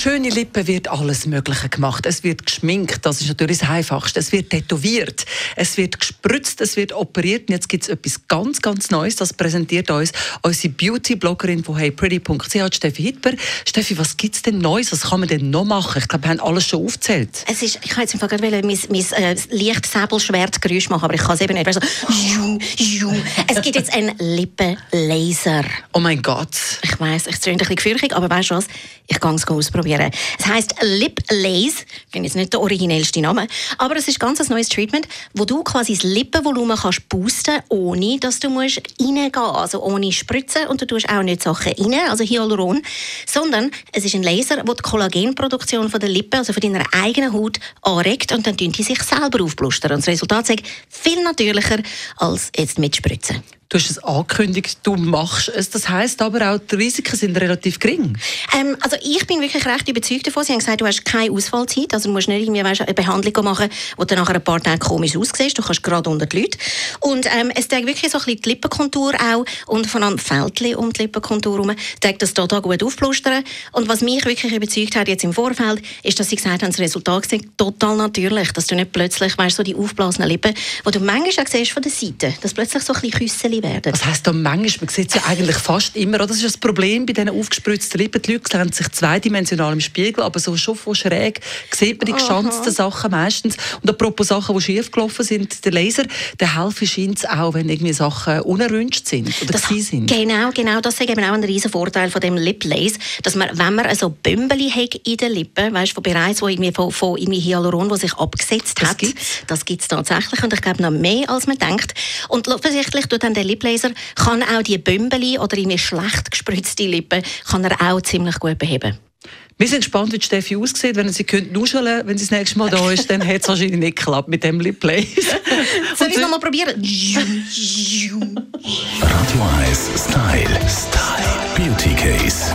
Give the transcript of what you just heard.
Schöne Lippen wird alles Mögliche gemacht. Es wird geschminkt, das ist natürlich das Einfachste. Es wird tätowiert, es wird gespritzt, es wird operiert. Und jetzt gibt es etwas ganz, ganz Neues. Das präsentiert uns unsere Beauty-Bloggerin von heypretty.ch, Steffi Hitber. Steffi, was gibt es denn Neues? Was kann man denn noch machen? Ich glaube, wir haben alles schon aufgezählt. Es ist, ich wollte jetzt einfach gerade mein, mein äh, leicht Säbelschwertgeräusch machen, aber ich kann es eben nicht. So, es gibt jetzt einen Lippenlaser. Oh mein Gott. Ich weiß, ich klingt ein bisschen gefürchtig, aber weißt du was? Ich kann es ausprobieren. Es heisst Lip Lace. Ich finde jetzt nicht der originellste Name. Aber es ist ganz ein neues Treatment, wo du quasi das Lippenvolumen kannst boosten ohne dass du musst reingehen. Also ohne Spritzen und du tust auch nicht Sachen rein, also Hyaluron. Sondern es ist ein Laser, der die Kollagenproduktion von der Lippe, also von deiner eigenen Haut, anregt und dann tun die sich selber aufblustern. Und das Resultat ist viel natürlicher als jetzt mit Spritzen. Du hast es angekündigt, du machst es. Das heißt aber auch, die Risiken sind relativ gering. Ähm, also ich bin wirklich recht überzeugt davon. Sie haben gesagt, du hast keine Ausfallzeit. Also du musst nicht irgendwie weißt, eine Behandlung machen, wo du nach ein paar Tagen komisch aussiehst. Du kannst gerade unter die Leute. Und ähm, es zeigt wirklich so ein bisschen die Lippenkontur auch und vor allem Fältchen um die Lippenkontur herum, zeigt das total gut aufplustern. Und was mich wirklich überzeugt hat jetzt im Vorfeld, ist, dass sie gesagt haben, das Resultat ist total natürlich, dass du nicht plötzlich weißt, so die aufblasenen Lippen, die du manchmal auch siehst von der Seite, dass plötzlich so ein bisschen Küsseli werden. Was heisst manchmal? Man sieht es ja eigentlich fast immer. Das ist das Problem bei diesen aufgespritzten Lippen. Die Leute sehen sich zweidimensional im Spiegel, aber so schon von schräg sieht man die geschanzten Sachen meistens. Und apropos Sachen, die schief gelaufen sind, der Laser, der helfen scheint es auch, wenn irgendwie Sachen unerwünscht sind oder das, sind. Genau, genau. Das ist eben auch ein riesen Vorteil von dem Lip Lace, dass man, wenn man so Bümbeli hat in den Lippen, weißt, von bereits wo irgendwie von, von irgendwie Hyaluron, das sich abgesetzt das hat, gibt's. das gibt es tatsächlich und ich glaube noch mehr, als man denkt. Und offensichtlich tut dann der Lip Laser kann auch die Bümbeli oder irgendwie schlecht gespritzte Lippen kann er auch ziemlich gut beheben. Wir sind gespannt, wie Steffi aussieht. Wenn sie könnte nuscheln, wenn sie das nächste Mal da ist, dann hat es wahrscheinlich nicht geklappt mit dem Lip. Soll ich es nochmal probieren? Radio 1 Style. Style. Beauty Case.